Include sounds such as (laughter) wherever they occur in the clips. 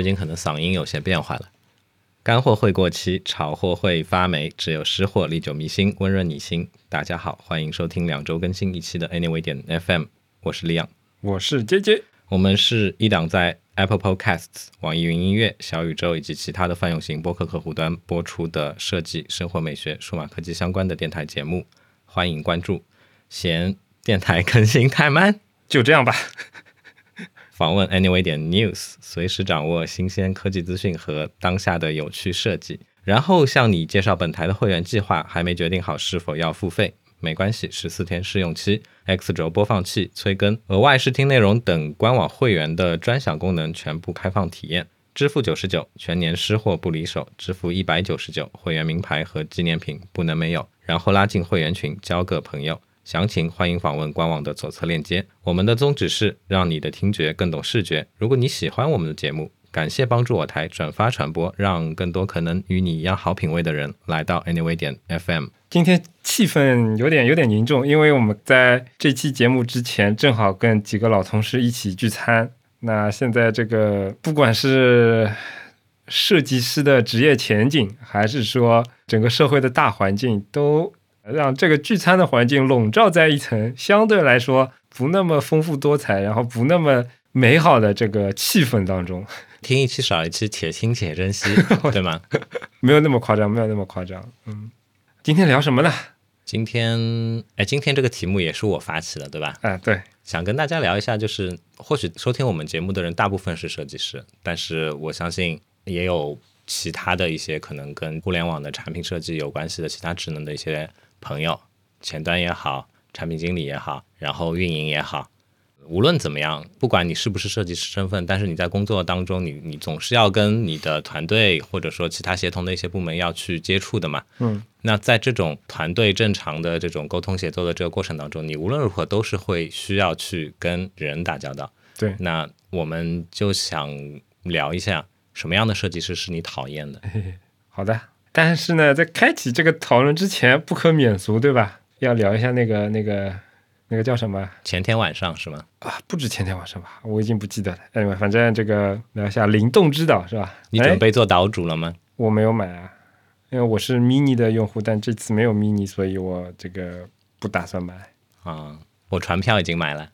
最近可能嗓音有些变化了。干货会过期，炒货会发霉，只有湿货历久弥新，温润你心。大家好，欢迎收听两周更新一期的 Anyway 点 FM，我是李阳，我是 J J，。我们是一档在 Apple Podcasts、网易云音乐、小宇宙以及其他的泛用型播客客户端播出的设计、生活美学、数码科技相关的电台节目，欢迎关注。嫌电台更新太慢，就这样吧。访问 Anyway 点 News，随时掌握新鲜科技资讯和当下的有趣设计。然后向你介绍本台的会员计划，还没决定好是否要付费，没关系，十四天试用期，X 轴播放器、催更、额外试听内容等官网会员的专享功能全部开放体验。支付九十九，全年湿货不离手；支付一百九十九，会员名牌和纪念品不能没有。然后拉进会员群，交个朋友。详情欢迎访问官网的左侧链接。我们的宗旨是让你的听觉更懂视觉。如果你喜欢我们的节目，感谢帮助我台转发传播，让更多可能与你一样好品味的人来到 Anyway 点 FM。今天气氛有点有点凝重，因为我们在这期节目之前正好跟几个老同事一起聚餐。那现在这个不管是设计师的职业前景，还是说整个社会的大环境，都。让这个聚餐的环境笼罩在一层相对来说不那么丰富多彩，然后不那么美好的这个气氛当中。听一期少一期，且听且珍惜，(laughs) 对吗？没有那么夸张，没有那么夸张。嗯，今天聊什么呢？今天，哎，今天这个题目也是我发起的，对吧？哎，对，想跟大家聊一下，就是或许收听我们节目的人大部分是设计师，但是我相信也有其他的一些可能跟互联网的产品设计有关系的其他职能的一些。朋友，前端也好，产品经理也好，然后运营也好，无论怎么样，不管你是不是设计师身份，但是你在工作当中，你你总是要跟你的团队或者说其他协同的一些部门要去接触的嘛。嗯，那在这种团队正常的这种沟通协作的这个过程当中，你无论如何都是会需要去跟人打交道。对，那我们就想聊一下，什么样的设计师是你讨厌的？好的。但是呢，在开启这个讨论之前，不可免俗，对吧？要聊一下那个、那个、那个叫什么？前天晚上是吗？啊，不止前天晚上吧，我已经不记得了。哎，反正这个聊一下灵动之岛是吧？你准备做岛主了吗？我没有买啊，因为我是 mini 的用户，但这次没有 mini，所以我这个不打算买。啊，我船票已经买了，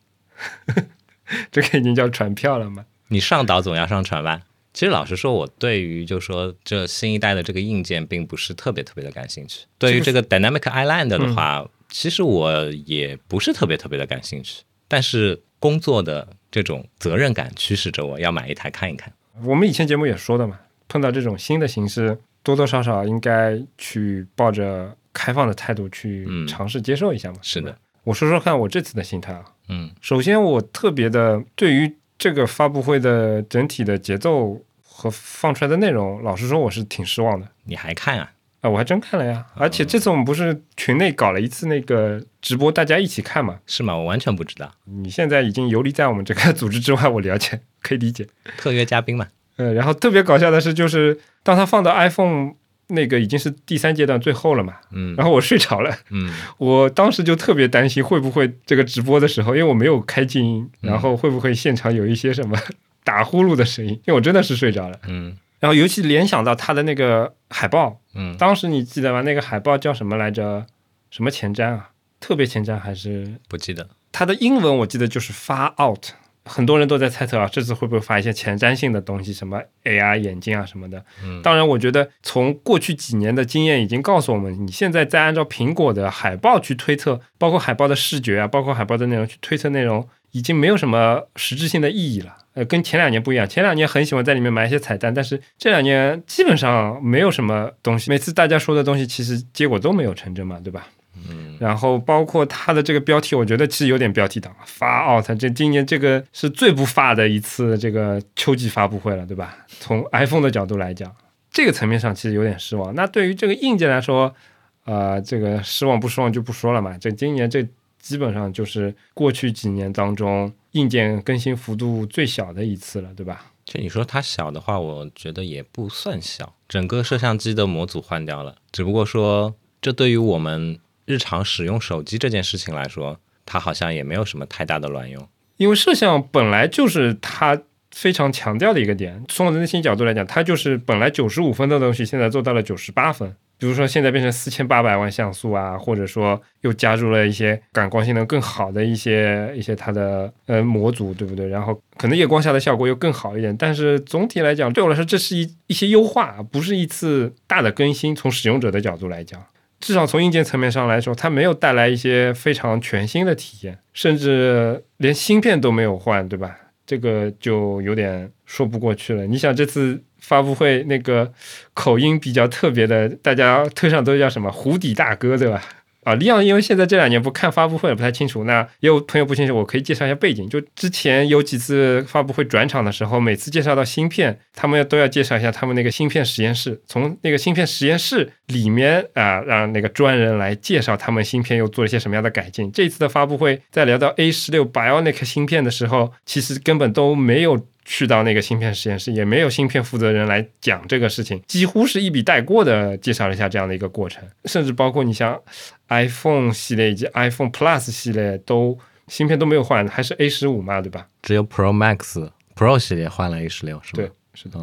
(laughs) 这个已经叫船票了吗？你上岛总要上船吧？其实老实说，我对于就说这新一代的这个硬件，并不是特别特别的感兴趣。对于这个 Dynamic Island 的话，其实我也不是特别特别的感兴趣。但是工作的这种责任感驱使着我要买一台看一看。我们以前节目也说的嘛，碰到这种新的形式，多多少少应该去抱着开放的态度去尝试接受一下嘛。是的，我说说看我这次的心态啊。嗯，首先我特别的对于这个发布会的整体的节奏。和放出来的内容，老实说我是挺失望的。你还看啊？啊，我还真看了呀！而且这次我们不是群内搞了一次那个直播，大家一起看嘛？是吗？我完全不知道。你现在已经游离在我们这个组织之外，我了解，可以理解。特约嘉宾嘛？嗯，然后特别搞笑的是，就是当他放到 iPhone 那个已经是第三阶段最后了嘛？嗯。然后我睡着了。嗯。我当时就特别担心会不会这个直播的时候，因为我没有开静音，然后会不会现场有一些什么？打呼噜的声音，因为我真的是睡着了。嗯，然后尤其联想到他的那个海报，嗯，当时你记得吗？那个海报叫什么来着？什么前瞻啊？特别前瞻还是不记得？它的英文我记得就是 Far Out，很多人都在猜测啊，这次会不会发一些前瞻性的东西，什么 AR 眼镜啊什么的。嗯，当然，我觉得从过去几年的经验已经告诉我们，你现在再按照苹果的海报去推测，包括海报的视觉啊，包括海报的内容去推测内容，已经没有什么实质性的意义了。呃，跟前两年不一样，前两年很喜欢在里面埋一些彩蛋，但是这两年基本上没有什么东西。每次大家说的东西，其实结果都没有成真嘛，对吧？嗯。然后包括它的这个标题，我觉得其实有点标题党发 out。这今年这个是最不发的一次这个秋季发布会了，对吧？从 iPhone 的角度来讲，这个层面上其实有点失望。那对于这个硬件来说，呃，这个失望不失望就不说了嘛。这今年这基本上就是过去几年当中。硬件更新幅度最小的一次了，对吧？就你说它小的话，我觉得也不算小。整个摄像机的模组换掉了，只不过说这对于我们日常使用手机这件事情来说，它好像也没有什么太大的卵用。因为摄像本来就是它非常强调的一个点。从我的内心角度来讲，它就是本来九十五分的东西，现在做到了九十八分。比如说现在变成四千八百万像素啊，或者说又加入了一些感光性能更好的一些一些它的呃模组，对不对？然后可能夜光下的效果又更好一点。但是总体来讲，对我来说，这是一一些优化，不是一次大的更新。从使用者的角度来讲。至少从硬件层面上来说，它没有带来一些非常全新的体验，甚至连芯片都没有换，对吧？这个就有点说不过去了。你想这次发布会那个口音比较特别的，大家推上都叫什么“湖底大哥”，对吧？啊，李昂，因为现在这两年不看发布会也不太清楚。那也有朋友不清楚，我可以介绍一下背景。就之前有几次发布会转场的时候，每次介绍到芯片，他们要都要介绍一下他们那个芯片实验室。从那个芯片实验室里面啊，让那个专人来介绍他们芯片又做了一些什么样的改进。这次的发布会在聊到 A 十六 Bionic 芯片的时候，其实根本都没有。去到那个芯片实验室，也没有芯片负责人来讲这个事情，几乎是一笔带过的介绍了一下这样的一个过程，甚至包括你像 iPhone 系列以及 iPhone Plus 系列都芯片都没有换，还是 A 十五嘛，对吧？只有 Pro Max Pro 系列换了 A 十六，是吧？对，是的。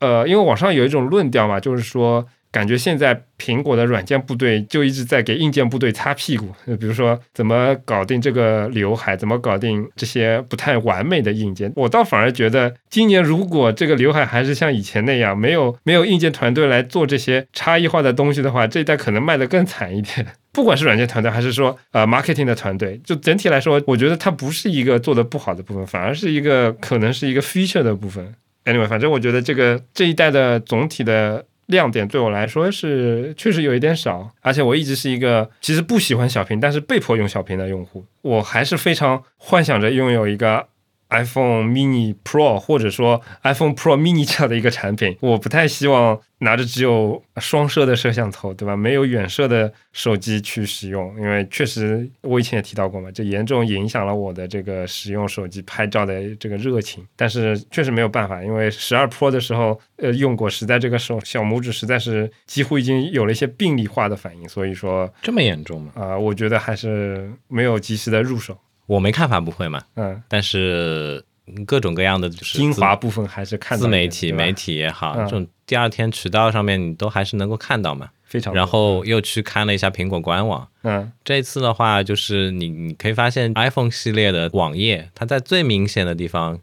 呃，因为网上有一种论调嘛，就是说。感觉现在苹果的软件部队就一直在给硬件部队擦屁股，比如说怎么搞定这个刘海，怎么搞定这些不太完美的硬件。我倒反而觉得，今年如果这个刘海还是像以前那样，没有没有硬件团队来做这些差异化的东西的话，这一代可能卖得更惨一点。不管是软件团队还是说呃 marketing 的团队，就整体来说，我觉得它不是一个做的不好的部分，反而是一个可能是一个 feature 的部分。Anyway，反正我觉得这个这一代的总体的。亮点对我来说是确实有一点少，而且我一直是一个其实不喜欢小屏，但是被迫用小屏的用户，我还是非常幻想着拥有一个。iPhone Mini Pro 或者说 iPhone Pro Mini 这样的一个产品，我不太希望拿着只有双摄的摄像头，对吧？没有远摄的手机去使用，因为确实我以前也提到过嘛，这严重影响了我的这个使用手机拍照的这个热情。但是确实没有办法，因为十二 Pro 的时候，呃，用过，实在这个手小拇指实在是几乎已经有了一些病理化的反应，所以说这么严重吗？啊，我觉得还是没有及时的入手。我没看发布会嘛，嗯，但是各种各样的就是精华部分还是看自媒体媒体也好，这种第二天渠道上面你都还是能够看到嘛，非常。然后又去看了一下苹果官网，嗯，这次的话就是你你可以发现 iPhone 系列的网页，它在最明显的地方，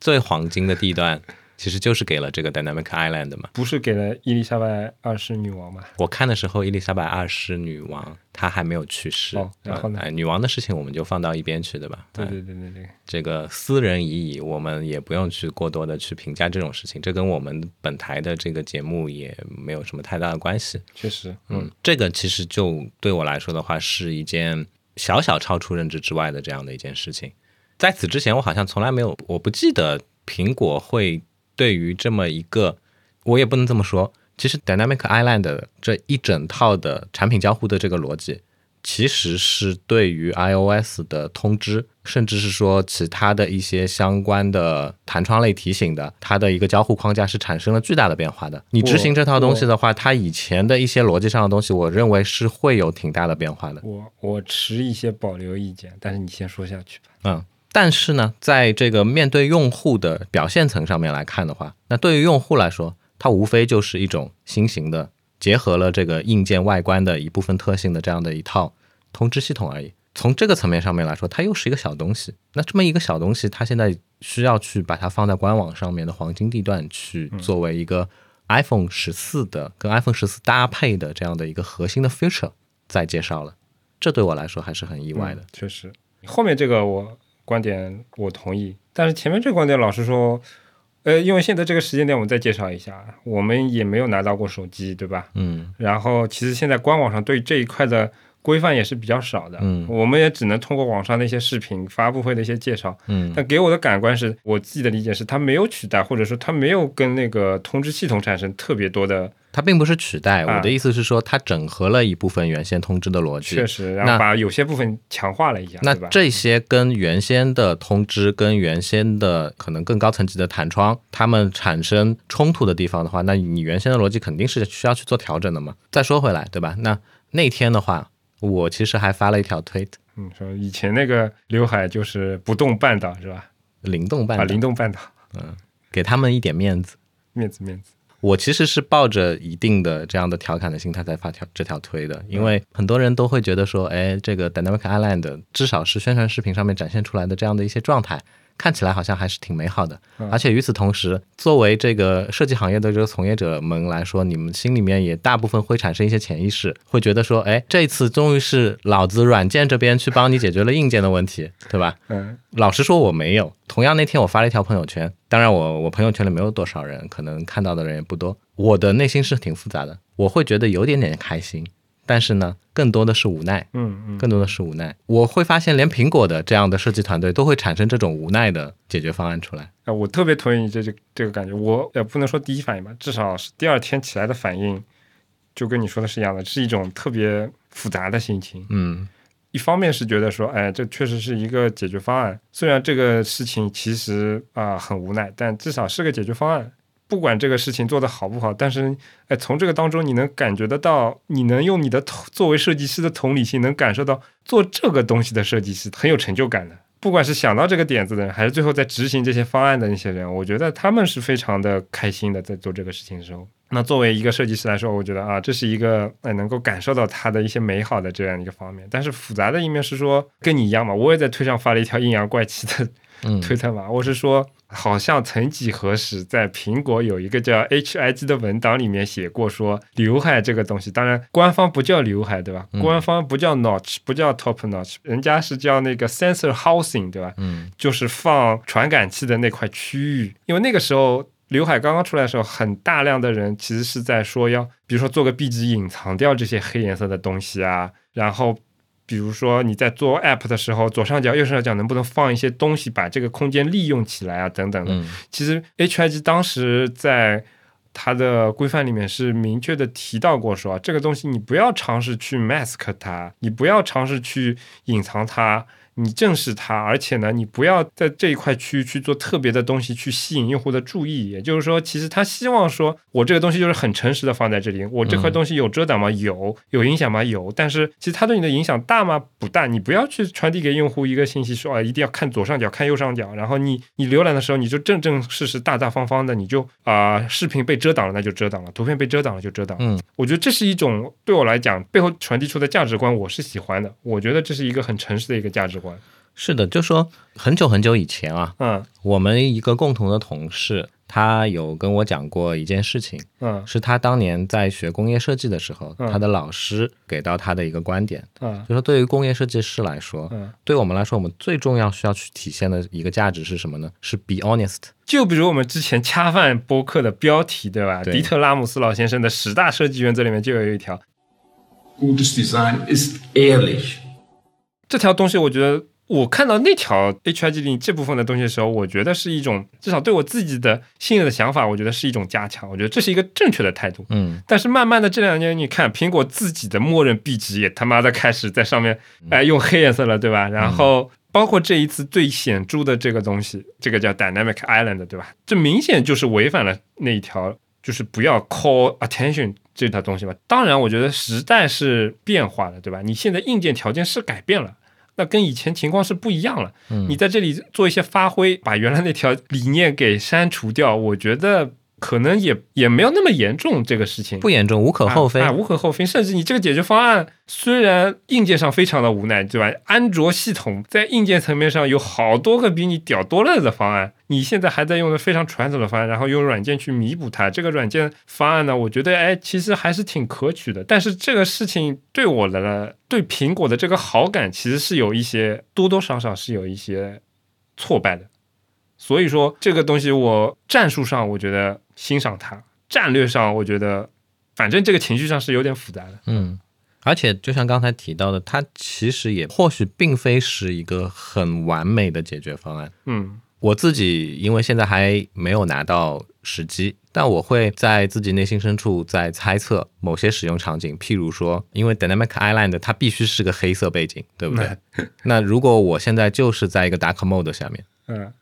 最黄金的地段。其实就是给了这个 Dynamic Island 嘛，不是给了伊丽莎白二世女王嘛？我看的时候，伊丽莎白二世女王她还没有去世。哦，然后呢？哎，女王的事情我们就放到一边去，对吧？对对对对对。这个私人已矣，我们也不用去过多的去评价这种事情，这跟我们本台的这个节目也没有什么太大的关系。确实，嗯，这个其实就对我来说的话，是一件小小超出认知之外的这样的一件事情。在此之前，我好像从来没有，我不记得苹果会。对于这么一个，我也不能这么说。其实 Dynamic Island 这一整套的产品交互的这个逻辑，其实是对于 iOS 的通知，甚至是说其他的一些相关的弹窗类提醒的，它的一个交互框架是产生了巨大的变化的。你执行这套东西的话，它以前的一些逻辑上的东西，我认为是会有挺大的变化的。我我持一些保留意见，但是你先说下去吧。嗯。但是呢，在这个面对用户的表现层上面来看的话，那对于用户来说，它无非就是一种新型的结合了这个硬件外观的一部分特性的这样的一套通知系统而已。从这个层面上面来说，它又是一个小东西。那这么一个小东西，它现在需要去把它放在官网上面的黄金地段去作为一个 iPhone 十四的跟 iPhone 十四搭配的这样的一个核心的 feature 再介绍了，这对我来说还是很意外的。确实，后面这个我。观点我同意，但是前面这个观点，老实说，呃，因为现在这个时间点，我们再介绍一下，我们也没有拿到过手机，对吧？嗯。然后，其实现在官网上对这一块的。规范也是比较少的，嗯，我们也只能通过网上的一些视频、发布会的一些介绍，嗯，但给我的感官是我自己的理解是，它没有取代，或者说它没有跟那个通知系统产生特别多的，它并不是取代，我的意思是说，它整合了一部分原先通知的逻辑，确实，然后把有些部分强化了一下，那这些跟原先的通知、跟原先的可能更高层级的弹窗，它们产生冲突的地方的话，那你原先的逻辑肯定是需要去做调整的嘛。再说回来，对吧？那那天的话。我其实还发了一条推特，嗯，说以前那个刘海就是不动半岛是吧？灵动半岛，灵动半岛。嗯给他们一点面子。(laughs) 面子面子。我其实是抱着一定的这样的调侃的心态在发条这条推的，因为很多人都会觉得说，哎，这个 Dynamic Island 至少是宣传视频上面展现出来的这样的一些状态，看起来好像还是挺美好的。而且与此同时，作为这个设计行业的这个从业者们来说，你们心里面也大部分会产生一些潜意识，会觉得说，哎，这次终于是老子软件这边去帮你解决了硬件的问题，对吧？嗯老实说，我没有。同样那天我发了一条朋友圈，当然我我朋友圈里没有多少人，可能看到的人也不多。我的内心是挺复杂的，我会觉得有点点开心，但是呢，更多的是无奈，嗯嗯，更多的是无奈。我会发现，连苹果的这样的设计团队都会产生这种无奈的解决方案出来。啊，我特别同意你这这这个感觉。我也不能说第一反应吧，至少是第二天起来的反应，就跟你说的是一样的，是一种特别复杂的心情。嗯一方面是觉得说，哎，这确实是一个解决方案，虽然这个事情其实啊、很无奈，但至少是个解决方案。不管这个事情做得好不好，但是哎，从这个当中你能感觉得到，你能用你的同作为设计师的同理心，能感受到做这个东西的设计师很有成就感的。不管是想到这个点子的人，还是最后在执行这些方案的那些人，我觉得他们是非常的开心的，在做这个事情的时候。那作为一个设计师来说，我觉得啊，这是一个哎能够感受到他的一些美好的这样一个方面。但是复杂的一面是说，跟你一样嘛，我也在推上发了一条阴阳怪气的推特嘛，我是说，好像曾几何时，在苹果有一个叫 HIG 的文档里面写过说，刘海这个东西，当然官方不叫刘海，对吧？嗯官方不叫 notch，不叫 top notch，人家是叫那个 sensor housing，对吧？嗯就是放传感器的那块区域，因为那个时候刘海刚刚出来的时候，很大量的人其实是在说要，比如说做个壁纸隐藏掉这些黑颜色的东西啊，然后比如说你在做 app 的时候，左上角、右上角能不能放一些东西，把这个空间利用起来啊，等等的。嗯其实 HIG 当时在它的规范里面是明确的提到过说，这个东西你不要尝试去 mask 它，你不要尝试去隐藏它。你正视它，而且呢，你不要在这一块区域去做特别的东西去吸引用户的注意。也就是说，其实他希望说，我这个东西就是很诚实的放在这里，我这块东西有遮挡吗？有，有影响吗？有。但是其实它对你的影响大吗？不大。你不要去传递给用户一个信息说啊，一定要看左上角，看右上角，然后你你浏览的时候，你就正正式式、大大方方的，你就啊、视频被遮挡了那就遮挡了，图片被遮挡了就遮挡了。嗯我觉得这是一种对我来讲背后传递出的价值观，我是喜欢的。我觉得这是一个很诚实的一个价值观。是的，就说很久很久以前啊，嗯。我们一个共同的同事，他有跟我讲过一件事情，嗯。是他当年在学工业设计的时候，嗯。他的老师给到他的一个观点，嗯。就说对于工业设计师来说，嗯，对我们来说，我们最重要需要去体现的一个价值是什么呢？是 be honest。就比如我们之前恰饭播客的标题，对吧？对。迪特拉姆斯老先生的十大设计原则里面就有一条，Gutes Design ist ehrlich. 这条东西，我觉得我看到那条 HIGD 这部分的东西的时候，我觉得是一种至少对我自己的信任的想法，我觉得是一种加强。我觉得这是一个正确的态度。嗯但是慢慢的这两年，你看苹果自己的默认壁纸也他妈的开始在上面，哎，用黑颜色了，对吧？然后包括这一次最显著的这个东西，这个叫 Dynamic Island，对吧？这明显就是违反了那一条，就是不要 call attention 这条东西吧。当然，我觉得时代是变化了，对吧？你现在硬件条件是改变了。那跟以前情况是不一样了。嗯你在这里做一些发挥，把原来那条理念给删除掉，我觉得可能也也没有那么严重。这个事情不严重，无可厚非。啊啊无可厚非。甚至你这个解决方案虽然硬件上非常的无奈，对吧？安卓系统在硬件层面上有好多个比你屌多了的方案，你现在还在用的非常传统的方案，然后用软件去弥补它。这个软件方案呢，我觉得哎，其实还是挺可取的。但是这个事情对我的对苹果的这个好感，其实是有一些多多少少是有一些挫败的。所以说这个东西，我战术上我觉得欣赏它，战略上我觉得，反正这个情绪上是有点复杂的。嗯，而且就像刚才提到的，它其实也或许并非是一个很完美的解决方案。嗯我自己因为现在还没有拿到时机，但我会在自己内心深处在猜测某些使用场景，譬如说，因为 Dynamic Island 它必须是个黑色背景，对不对？(laughs) 那如果我现在就是在一个 Dark Mode 下面，嗯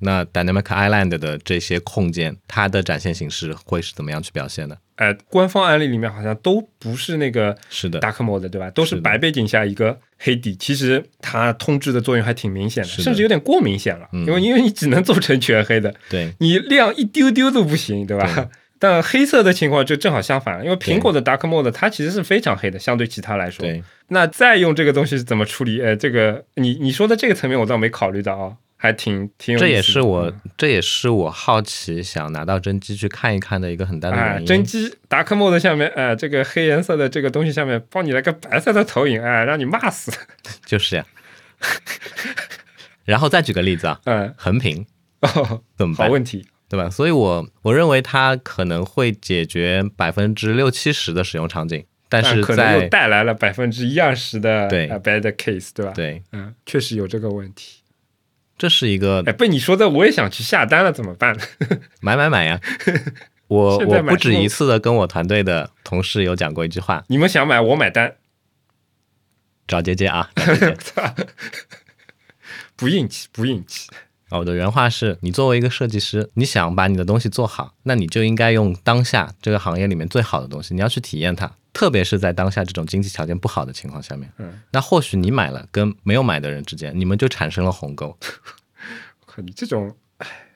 那 Dynamic Island 的这些控件，它的展现形式会是怎么样去表现的？哎，官方案例里面好像都不是那个是的，dark mode 对吧？都是白背景下一个黑底，其实它通知的作用还挺明显的，的甚至有点过明显了，嗯因为因为你只能做成全黑的，对，你亮一丢丢都不行，对吧？对 (laughs) 但黑色的情况就正好相反，因为苹果的 Dark Mode 它其实是非常黑的，相对其他来说。那再用这个东西是怎么处理？呃，这个你你说的这个层面我倒没考虑到啊，还挺挺。这也是我嗯，这也是我好奇想拿到真机去看一看的一个很大的哎原，因。真机 Dark Mode 下面，哎、这个黑颜色的这个东西下面帮你来个白色的投影，哎、让你骂死。(laughs) 就是呀。然后再举个例子啊，嗯，横屏哦，怎么办？好问题。对吧？所以我我认为它可能会解决百分之六七十的使用场景，但是可能又带来了百分之一二十的对呃 bad case，对吧？，对，嗯，确实有这个问题。这是一个哎，被你说的我也想去下单了，怎么办？(laughs) (laughs) 买买买呀！我我不止一次的跟我团队的同事有讲过一句话，你们想买我买单，找姐姐啊，姐姐 (laughs) 不硬气，不硬气。啊我的原话是：你作为一个设计师，你想把你的东西做好，那你就应该用当下这个行业里面最好的东西，你要去体验它。特别是在当下这种经济条件不好的情况下面，嗯，那或许你买了跟没有买的人之间，你们就产生了鸿沟，可 (laughs) 你这种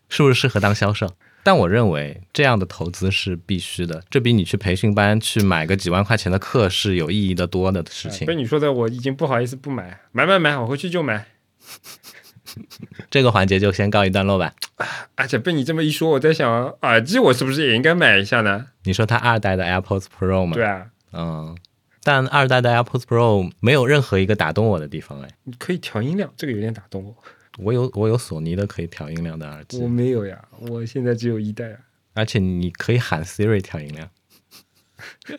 是不是适合当销售？但我认为这样的投资是必须的，这比你去培训班去买个几万块钱的课是有意义的多的事情被。你说的，我已经不好意思不买，买买买，我回去就买。(laughs) 这个环节就先告一段落吧。而且被你这么一说，我在想，耳机我是不是也应该买一下呢？你说它二代的 AirPods Pro 吗？对啊，嗯，但二代的 AirPods Pro 没有任何一个打动我的地方哎。你可以调音量，这个有点打动我。我有我有索尼的可以调音量的耳机我，没有呀，我现在只有一代啊。而且你可以喊 Siri 调音量。(laughs)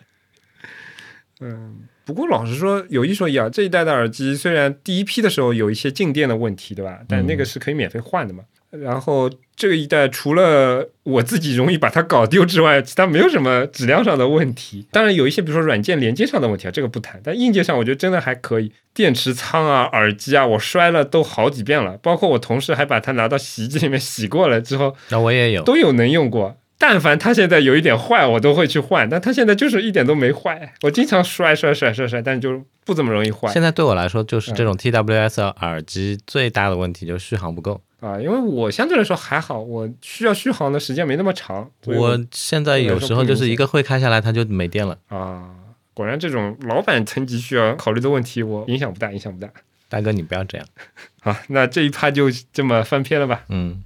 嗯，不过老实说，有一说一啊，这一代的耳机虽然第一批的时候有一些静电的问题，对吧？但那个是可以免费换的嘛。然后这个一代除了我自己容易把它搞丢之外，其他没有什么质量上的问题。当然有一些，比如说软件连接上的问题啊，这个不谈。但硬件上，我觉得真的还可以。电池仓啊、耳机啊，我摔了都好几遍了。包括我同事还把它拿到洗衣机里面洗过了之后，那我也有，都有能用过。但凡它现在有一点坏，我都会去换。但它现在就是一点都没坏，我经常摔摔摔摔摔，但就不怎么容易坏现在对我来说就是嗯这种 TWS 耳机最大的问题就是续航不够。啊。因为我相对来说还好，我需要续航的时间没那么长。我现在有时候就是一个会开下来它就没电了，啊，果然这种老板层级需要考虑的问题，我影响不大，影响不大。大哥你不要这样。(laughs) 好，那这一趴就这么翻篇了吧？嗯，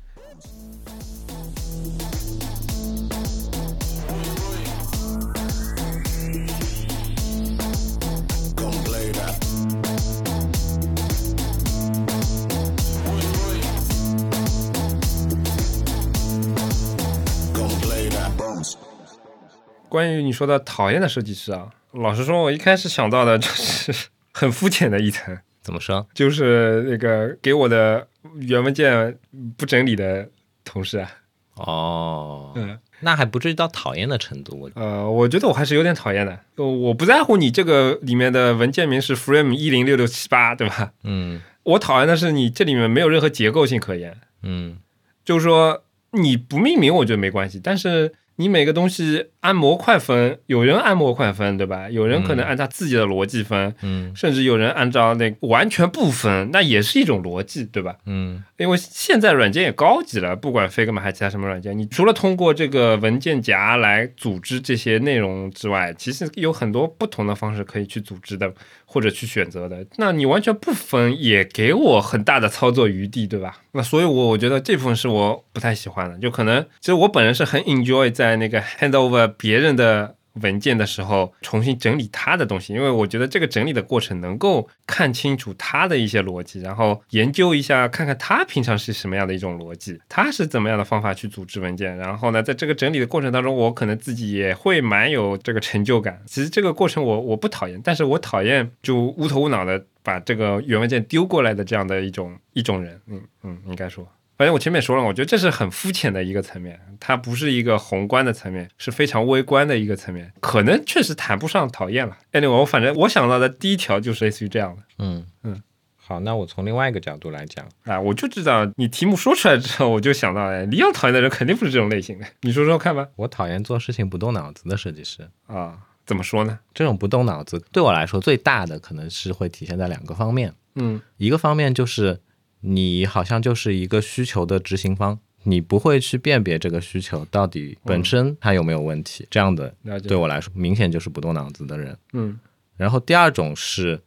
关于你说的讨厌的设计师啊，老实说，我一开始想到的就是 (laughs) 很肤浅的一层，怎么说？就是那个给我的原文件不整理的同事啊。哦，嗯，那还不至于到讨厌的程度。我呃，我觉得我还是有点讨厌的。呃我不在乎你这个里面的文件名是 frame 一零六六七八，对吧？嗯我讨厌的是你这里面没有任何结构性可言。嗯就是说你不命名，我觉得没关系，但是你每个东西按模块分，有人按模块分，对吧？有人可能按他自己的逻辑分，嗯甚至有人按照那完全不分，那也是一种逻辑，对吧？嗯因为现在软件也高级了，不管 Figma 还是其他什么软件，你除了通过这个文件夹来组织这些内容之外，其实有很多不同的方式可以去组织的，或者去选择的。那你完全不分，也给我很大的操作余地，对吧？那所以我，我觉得这部分是我不太喜欢的，就可能其实我本人是很 enjoy 在那个 hand over 别人的。文件的时候重新整理他的东西，因为我觉得这个整理的过程能够看清楚他的一些逻辑，然后研究一下，看看他平常是什么样的一种逻辑，他是怎么样的方法去组织文件。然后呢，在这个整理的过程当中，我可能自己也会蛮有这个成就感。其实这个过程我我不讨厌，但是我讨厌就无头无脑的把这个原文件丢过来的这样的一种一种人。嗯嗯，应该说。反正我前面说了，我觉得这是很肤浅的一个层面，它不是一个宏观的层面，是非常微观的一个层面，可能确实谈不上讨厌了。anyway，我反正我想到的第一条就是类似于这样的嗯嗯。好，那我从另外一个角度来讲，啊，我就知道你题目说出来之后，我就想到，哎，你要讨厌的人肯定不是这种类型的，你说说看吧。我讨厌做事情不动脑子的设计师。啊，怎么说呢？这种不动脑子对我来说最大的可能是会体现在两个方面，嗯一个方面就是你好像就是一个需求的执行方，你不会去辨别这个需求到底本身它有没有问题，这样的对我来说明显就是不动脑子的人。嗯然后第二种是，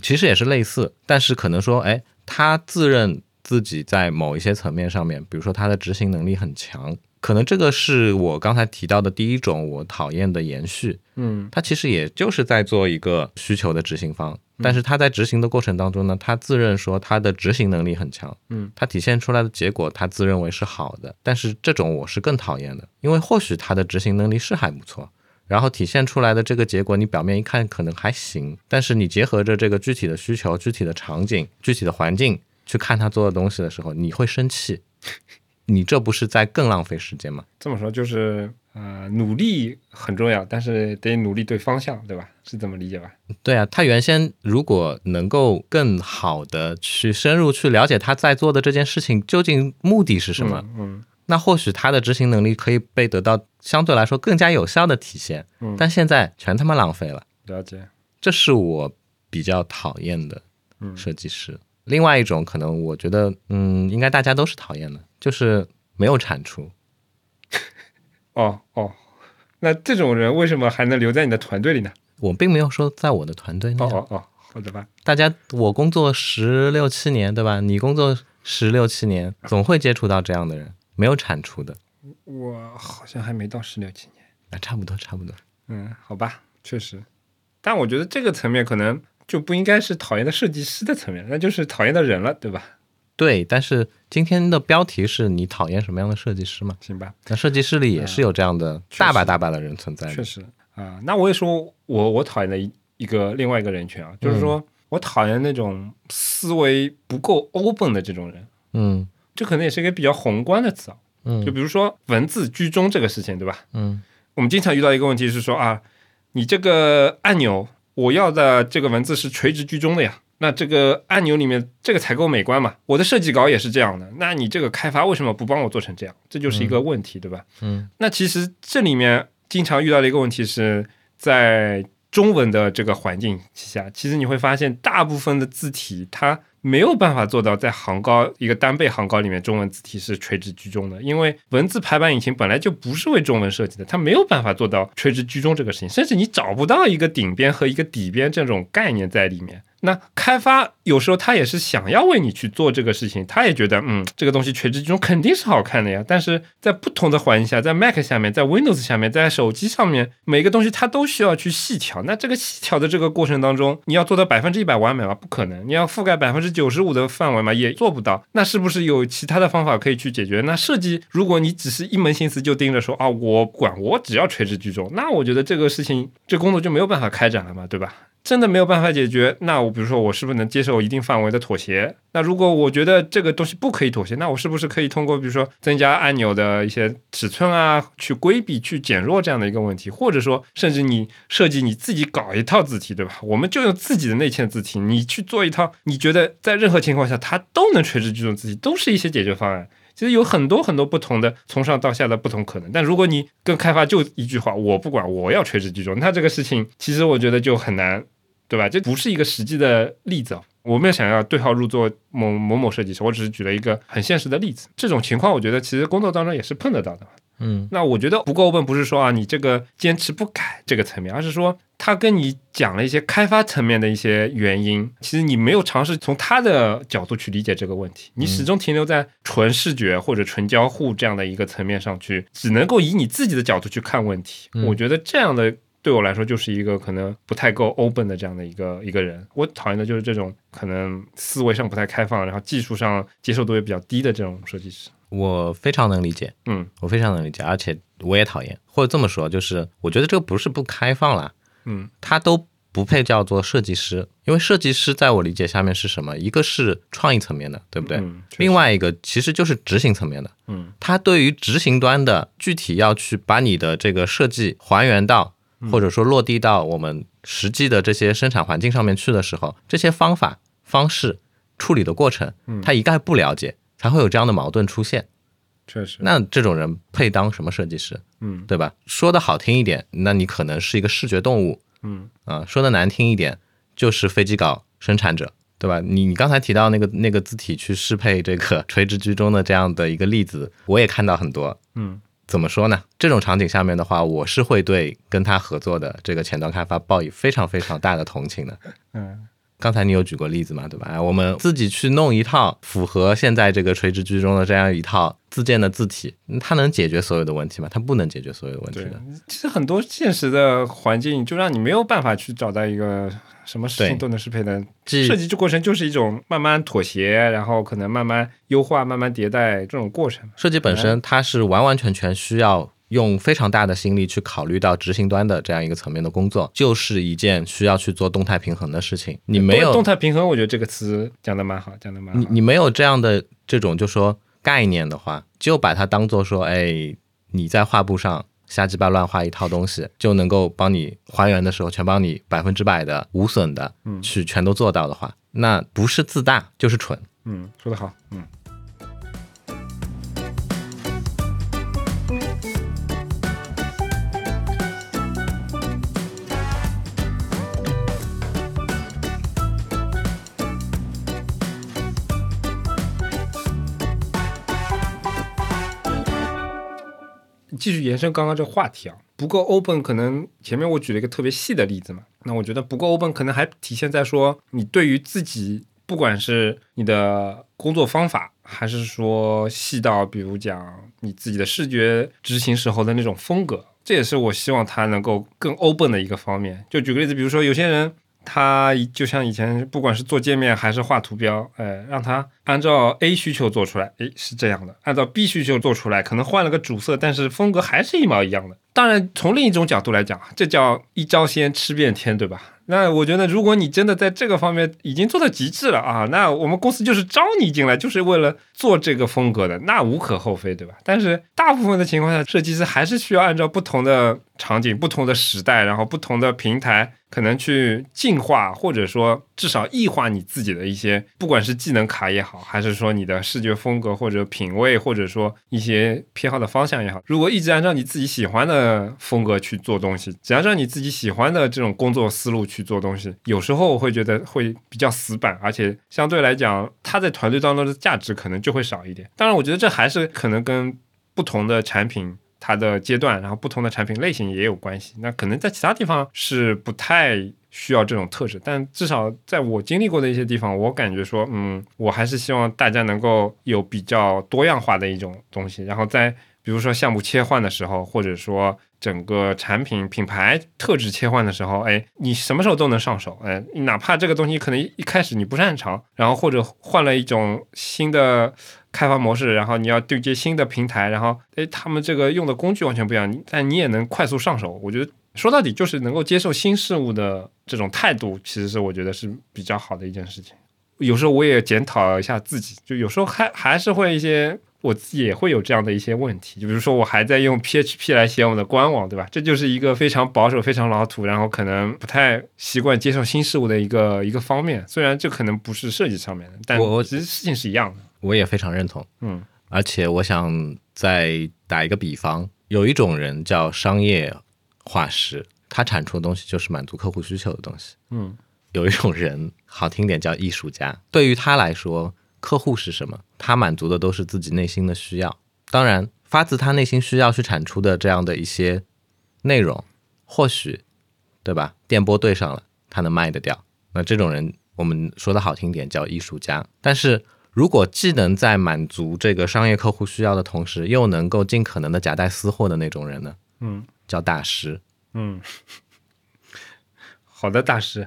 其实也是类似，但是可能说，哎，他自认自己在某一些层面上面，比如说他的执行能力很强，可能这个是我刚才提到的第一种我讨厌的延续。嗯他其实也就是在做一个需求的执行方，但是他在执行的过程当中呢，他自认说他的执行能力很强，嗯，他体现出来的结果他自认为是好的，但是这种我是更讨厌的，因为或许他的执行能力是还不错。然后体现出来的这个结果，你表面一看可能还行，但是你结合着这个具体的需求、具体的场景、具体的环境去看他做的东西的时候，你会生气，(laughs) 你这不是在更浪费时间吗？这么说就是呃，努力很重要，但是得努力对方向，对吧？是这么理解吧？对啊，他原先如果能够更好的去深入去了解他在做的这件事情究竟目的是什么，嗯那或许他的执行能力可以被得到相对来说更加有效的体现。嗯但现在全他妈浪费了，了解。这是我比较讨厌的嗯设计师。另外一种可能，我觉得，嗯，应该大家都是讨厌的，就是没有产出。哦哦，那这种人为什么还能留在你的团队里呢？我并没有说在我的团队内啊，哦哦哦，好的吧。大家我工作十六七年，对吧？你工作十六七年，总会接触到这样的人，没有产出的。我好像还没到十六七年。啊，差不多，差不多。嗯，好吧，确实。但我觉得这个层面可能就不应该是讨厌的设计师的层面，那就是讨厌的人了，对吧？对，但是今天的标题是你讨厌什么样的设计师嘛？行吧，那设计师里也是有这样的大把大把的人存在的。确实啊、那我也说我我讨厌的一一个另外一个人群啊，就是说、我讨厌那种思维不够 open 的这种人。嗯这可能也是一个比较宏观的词啊，嗯就比如说文字居中这个事情，对吧？嗯我们经常遇到一个问题是说啊，你这个按钮我要的这个文字是垂直居中的呀，那这个按钮里面这个才够美观嘛。我的设计稿也是这样的，那你这个开发为什么不帮我做成这样？这就是一个问题，对吧？嗯那其实这里面经常遇到的一个问题是在中文的这个环境下，其实你会发现大部分的字体它没有办法做到在行高一个单倍行高里面中文字体是垂直居中的，因为文字排版引擎本来就不是为中文设计的，它没有办法做到垂直居中这个事情，甚至你找不到一个顶边和一个底边这种概念在里面。那开发有时候他也是想要为你去做这个事情，他也觉得嗯，这个东西垂直居中肯定是好看的呀。但是在不同的环境下，在 Mac 下面，在 Windows 下面，在手机上面，每个东西它都需要去细调。那这个细调的这个过程当中，你要做到百分之一百完美吗？不可能。你要覆盖百分之九十五的范围嘛，也做不到。那是不是有其他的方法可以去解决？那设计，如果你只是一门心思就盯着说啊，我管我只要垂直居中，那我觉得这个事情这工作就没有办法开展了嘛，对吧？真的没有办法解决，那我比如说我是不是能接受一定范围的妥协？那如果我觉得这个东西不可以妥协，那我是不是可以通过比如说增加按钮的一些尺寸啊，去规避、去减弱这样的一个问题？或者说，甚至你设计你自己搞一套字体，对吧？我们就用自己的内嵌字体，你去做一套，你觉得在任何情况下它都能垂直居中字体，都是一些解决方案。其实有很多很多不同的从上到下的不同可能，但如果你跟开发就一句话，我不管，我要垂直居中，那这个事情其实我觉得就很难，对吧？这不是一个实际的例子啊。我没有想要对号入座某某某设计师，我只是举了一个很现实的例子。这种情况，我觉得其实工作当中也是碰得到的。嗯那我觉得不够 open 不是说啊你这个坚持不改这个层面，而是说他跟你讲了一些开发层面的一些原因，其实你没有尝试从他的角度去理解这个问题，你始终停留在纯视觉或者纯交互这样的一个层面上去，只能够以你自己的角度去看问题。嗯我觉得这样的。对我来说，就是一个可能不太够 open 的这样的一个一个人。我讨厌的就是这种可能思维上不太开放，然后技术上接受度也比较低的这种设计师。我非常能理解，嗯我非常能理解，而且我也讨厌，或者这么说，就是我觉得这个不是不开放啦，嗯他都不配叫做设计师，因为设计师在我理解下面是什么？一个是创意层面的，对不对？嗯另外一个其实就是执行层面的，嗯他对于执行端的具体要去把你的这个设计还原到，或者说落地到我们实际的这些生产环境上面去的时候，这些方法、方式、处理的过程，他一概不了解，才会有这样的矛盾出现。确实，那这种人配当什么设计师，嗯对吧？说的好听一点，那你可能是一个视觉动物嗯啊、说的难听一点，就是飞机稿生产者，对吧？你你刚才提到那个那个字体去适配这个垂直居中的这样的一个例子，我也看到很多。嗯怎么说呢？这种场景下面的话，我是会对跟他合作的这个前端开发抱以非常非常大的同情的。嗯刚才你有举过例子嘛，对吧？哎我们自己去弄一套符合现在这个垂直居中的这样一套自建的字体，嗯它能解决所有的问题吗？它不能解决所有的问题的。，其实很多现实的环境就让你没有办法去找到一个什么事情都能适配的设计，这过程就是一种慢慢妥协，然后可能慢慢优化、慢慢迭代这种过程。设计本身它是完完全全需要用非常大的心力去考虑到执行端的这样一个层面的工作，就是一件需要去做动态平衡的事情。你没有动态平衡，我觉得这个词讲的蛮好，讲的蛮好。你你没有这样的这种就说概念的话，就把它当做说，哎，你在画布上瞎鸡巴乱画一套东西，就能够帮你还原的时候全帮你百分之百的无损的去全都做到的话，那不是自大就是蠢。嗯，说的好，嗯。继续延伸刚刚这个话题啊，不够 open，可能前面我举了一个特别细的例子嘛，那我觉得不够 open，可能还体现在说你对于自己，不管是你的工作方法，还是说细到比如讲你自己的视觉执行时候的那种风格，这也是我希望它能够更 open 的一个方面。就举个例子，比如说有些人。他就像以前，不管是做界面还是画图标，哎，让他按照 A 需求做出来，哎，是这样的；按照 B 需求做出来，可能换了个主色，但是风格还是一毛一样的。当然，从另一种角度来讲，这叫一招鲜吃遍天，对吧？那我觉得，如果你真的在这个方面已经做到极致了啊，那我们公司就是招你进来，就是为了做这个风格的，那无可厚非，对吧？但是大部分的情况下，设计师还是需要按照不同的场景、不同的时代，然后不同的平台，可能去进化，或者说至少异化你自己的一些，不管是技能卡也好，还是说你的视觉风格或者品味，或者说一些偏好的方向也好，如果一直按照你自己喜欢的风格去做东西，只按照你自己喜欢的这种工作思路去做东西，有时候我会觉得会比较死板，而且相对来讲，它在团队当中的价值可能就会少一点。当然，我觉得这还是可能跟不同的产品。它的阶段，然后不同的产品类型也有关系。那可能在其他地方是不太需要这种特质，但至少在我经历过的一些地方，我感觉说，嗯，我还是希望大家能够有比较多样化的一种东西。然后在比如说项目切换的时候，或者说整个产品品牌特质切换的时候，哎，你什么时候都能上手，哎，哪怕这个东西可能一开始你不擅长，然后或者换了一种新的。开发模式，然后你要对接新的平台，然后诶，他们这个用的工具完全不一样，但你也能快速上手。我觉得说到底就是能够接受新事物的这种态度，其实是我觉得是比较好的一件事情。有时候我也检讨一下自己，就有时候还还是会一些我自己也会有这样的一些问题，就比如说我还在用 PHP 来写我们的官网，对吧？这就是一个非常保守、非常老土，然后可能不太习惯接受新事物的一个一个方面。虽然这可能不是设计上面的，但我我其实事情是一样的。我也非常认同，嗯而且我想再打一个比方，有一种人叫商业化师，他产出的东西就是满足客户需求的东西。嗯有一种人，好听点叫艺术家，对于他来说，客户是什么？他满足的都是自己内心的需要。当然，发自他内心需要去产出的这样的一些内容，或许，对吧？电波对上了，他能卖得掉。那这种人，我们说的好听点叫艺术家。但是如果既能在满足这个商业客户需要的同时，又能够尽可能的夹带私货的那种人呢，嗯叫大师。嗯，(laughs) 好的，大师。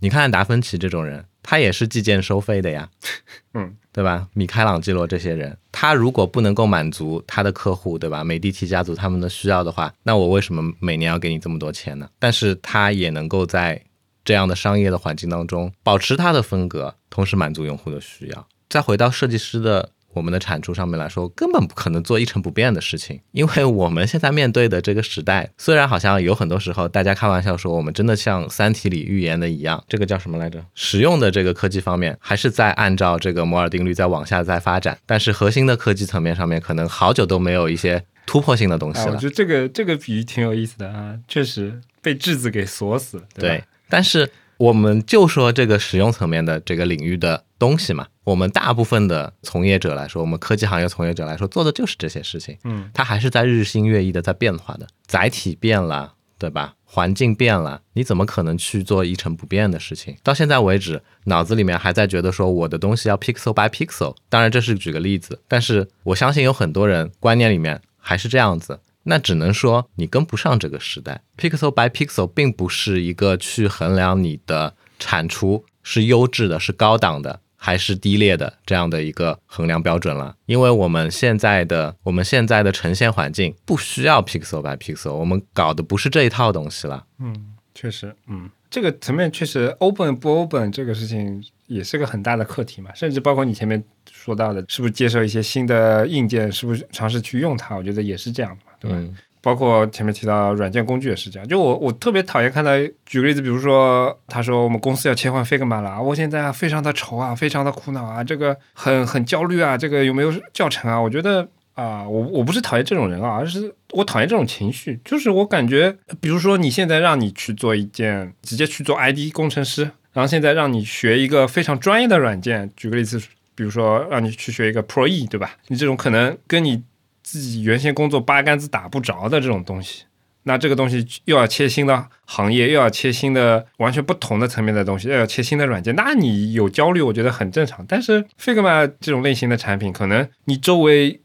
你看达芬奇这种人，他也是计件收费的呀，(laughs) 嗯，对吧？米开朗基罗这些人，他如果不能够满足他的客户，对吧？美第奇家族他们的需要的话，那我为什么每年要给你这么多钱呢？但是他也能够在这样的商业的环境当中保持他的风格，同时满足用户的需要。再回到设计师的我们的产出上面来说，根本不可能做一成不变的事情，因为我们现在面对的这个时代，虽然好像有很多时候大家开玩笑说我们真的像《三体》里预言的一样，这个叫什么来着？实用的这个科技方面还是在按照这个摩尔定律在往下在发展，但是核心的科技层面上面，可能好久都没有一些突破性的东西啊，我了觉。得这个这个比喻挺有意思的啊，确实被质子给锁死了，对对？，但是我们就说这个使用层面的这个领域的东西嘛，我们大部分的从业者来说，我们科技行业从业者来说，做的就是这些事情。嗯，它还是在日新月异的在变化的，载体变了，对吧？环境变了，你怎么可能去做一成不变的事情？到现在为止，脑子里面还在觉得说我的东西要 pixel by pixel。当然，这是举个例子，但是我相信有很多人观念里面还是这样子。那只能说你跟不上这个时代。Pixel by pixel 并不是一个去衡量你的产出是优质的、是高档的还是低劣的这样的一个衡量标准了。因为我们现在的我们现在的呈现环境不需要 pixel by pixel，我们搞的不是这一套东西了。嗯确实，嗯，这个层面确实 open 不 open 这个事情也是个很大的课题嘛，甚至包括你前面说到的，是不是接受一些新的硬件，是不是尝试去用它，我觉得也是这样，对吧？嗯包括前面提到软件工具也是这样，就我我特别讨厌看到，举个例子，比如说他说我们公司要切换 Figma 了，我现在啊非常的愁啊，非常的苦恼啊，这个很很焦虑啊，这个有没有教程啊？我觉得啊、我我不是讨厌这种人啊，而是我讨厌这种情绪，就是我感觉，比如说你现在让你去做一件，直接去做 ID 工程师，然后现在让你学一个非常专业的软件，举个例子，比如说让你去学一个 Pro E，对吧？你这种可能跟你自己原先工作八竿子打不着的这种东西，那这个东西又要切新的行业，又要切新的完全不同的层面的东西，又要切新的软件，那你有焦虑，我觉得很正常。但是 Figma 这种类型的产品，可能你周围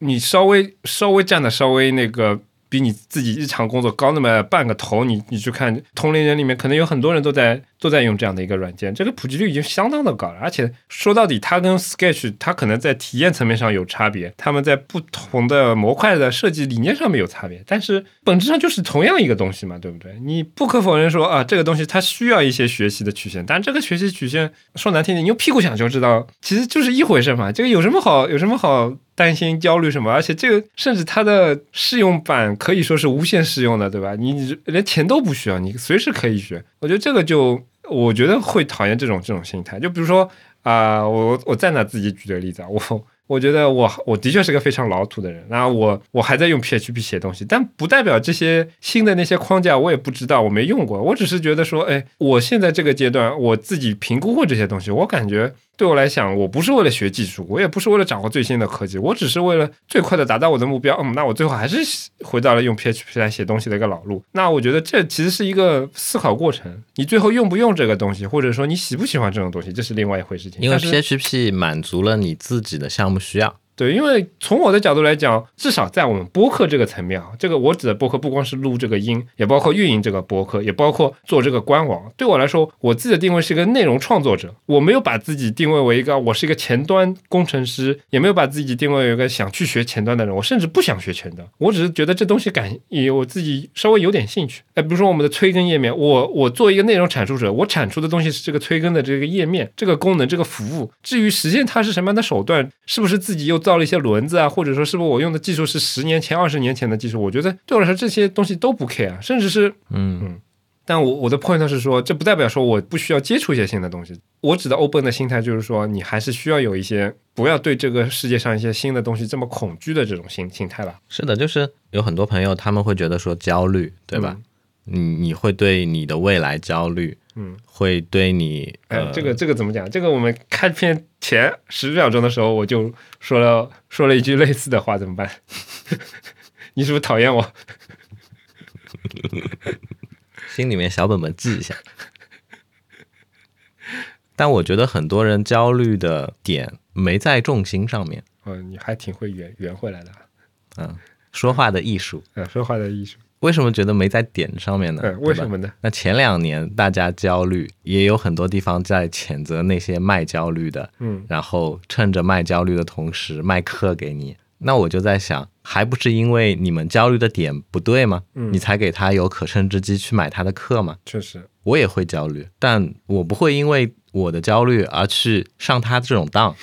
你稍微稍微站的稍微那个。比你自己日常工作高那么半个头，你你去看同龄人里面，可能有很多人都在都在用这样的一个软件，这个普及率已经相当的高了。而且说到底，它跟 Sketch 它可能在体验层面上有差别，它们在不同的模块的设计理念上面有差别，但是本质上就是同样一个东西嘛，对不对？你不可否认说啊，这个东西它需要一些学习的曲线，但这个学习曲线说难听点，你用屁股想就知道，其实就是一回事嘛。这个有什么好有什么好担心焦虑什么？而且这个甚至它的试用版可以说是无限试用的，对吧？你连钱都不需要，你随时可以学。我觉得这个就我觉得会讨厌这种这种心态。就比如说啊、我我再拿自己举个例子啊，我我觉得我我的确是个非常老土的人，那我我还在用 PHP 写东西，但不代表这些新的那些框架我也不知道，我没用过，我只是觉得说，哎，我现在这个阶段我自己评估过这些东西，我感觉对我来讲，我不是为了学技术，我也不是为了掌握最新的科技，我只是为了最快的达到我的目标。嗯，那我最后还是回到了用 PHP 来写东西的一个老路。那我觉得这其实是一个思考过程，你最后用不用这个东西，或者说你喜不喜欢这种东西，这是另外一回事情。因为 PHP 满足了你自己的项目需要。对，因为从我的角度来讲，至少在我们播客这个层面啊，这个我指的播客不光是录这个音，也包括运营这个播客，也包括做这个官网。对我来说，我自己的定位是一个内容创作者，我没有把自己定位为一个我是一个前端工程师，也没有把自己定位为一个想去学前端的人，我甚至不想学前端，我只是觉得这东西感也我自己稍微有点兴趣。哎，比如说我们的催更页面，我我作为一个内容产出者，我产出的东西是这个催更的这个页面、这个功能、这个服务。至于实现它是什么样的手段，是不是自己又造了一些轮子啊，或者说是不是我用的技术是十年前、二十年前的技术？我觉得对我来说这些东西都不 care，啊甚至是嗯但我我的 point 是说，这不代表说我不需要接触一些新的东西。我指的 open 的心态就是说，你还是需要有一些不要对这个世界上一些新的东西这么恐惧的这种心心态吧，是的，就是有很多朋友他们会觉得说焦虑，对吧？你你会对你的未来焦虑，嗯，会对你哎呃，，这个这个怎么讲？这个我们开篇前十秒钟的时候，我就说了说了一句类似的话，怎么办？(laughs) 你是不是讨厌我？心里面小本本记一下。但我觉得很多人焦虑的点没在重心上面，嗯，你还挺会圆圆回来的啊，嗯，说话的艺术。嗯，说话的艺术。为什么觉得没在点上面呢？对，为什么呢？那前两年大家焦虑，也有很多地方在谴责那些卖焦虑的，嗯然后趁着卖焦虑的同时卖课给你。那我就在想，还不是因为你们焦虑的点不对吗？嗯你才给他有可乘之机去买他的课吗？确实，我也会焦虑，但我不会因为我的焦虑而去上他这种当。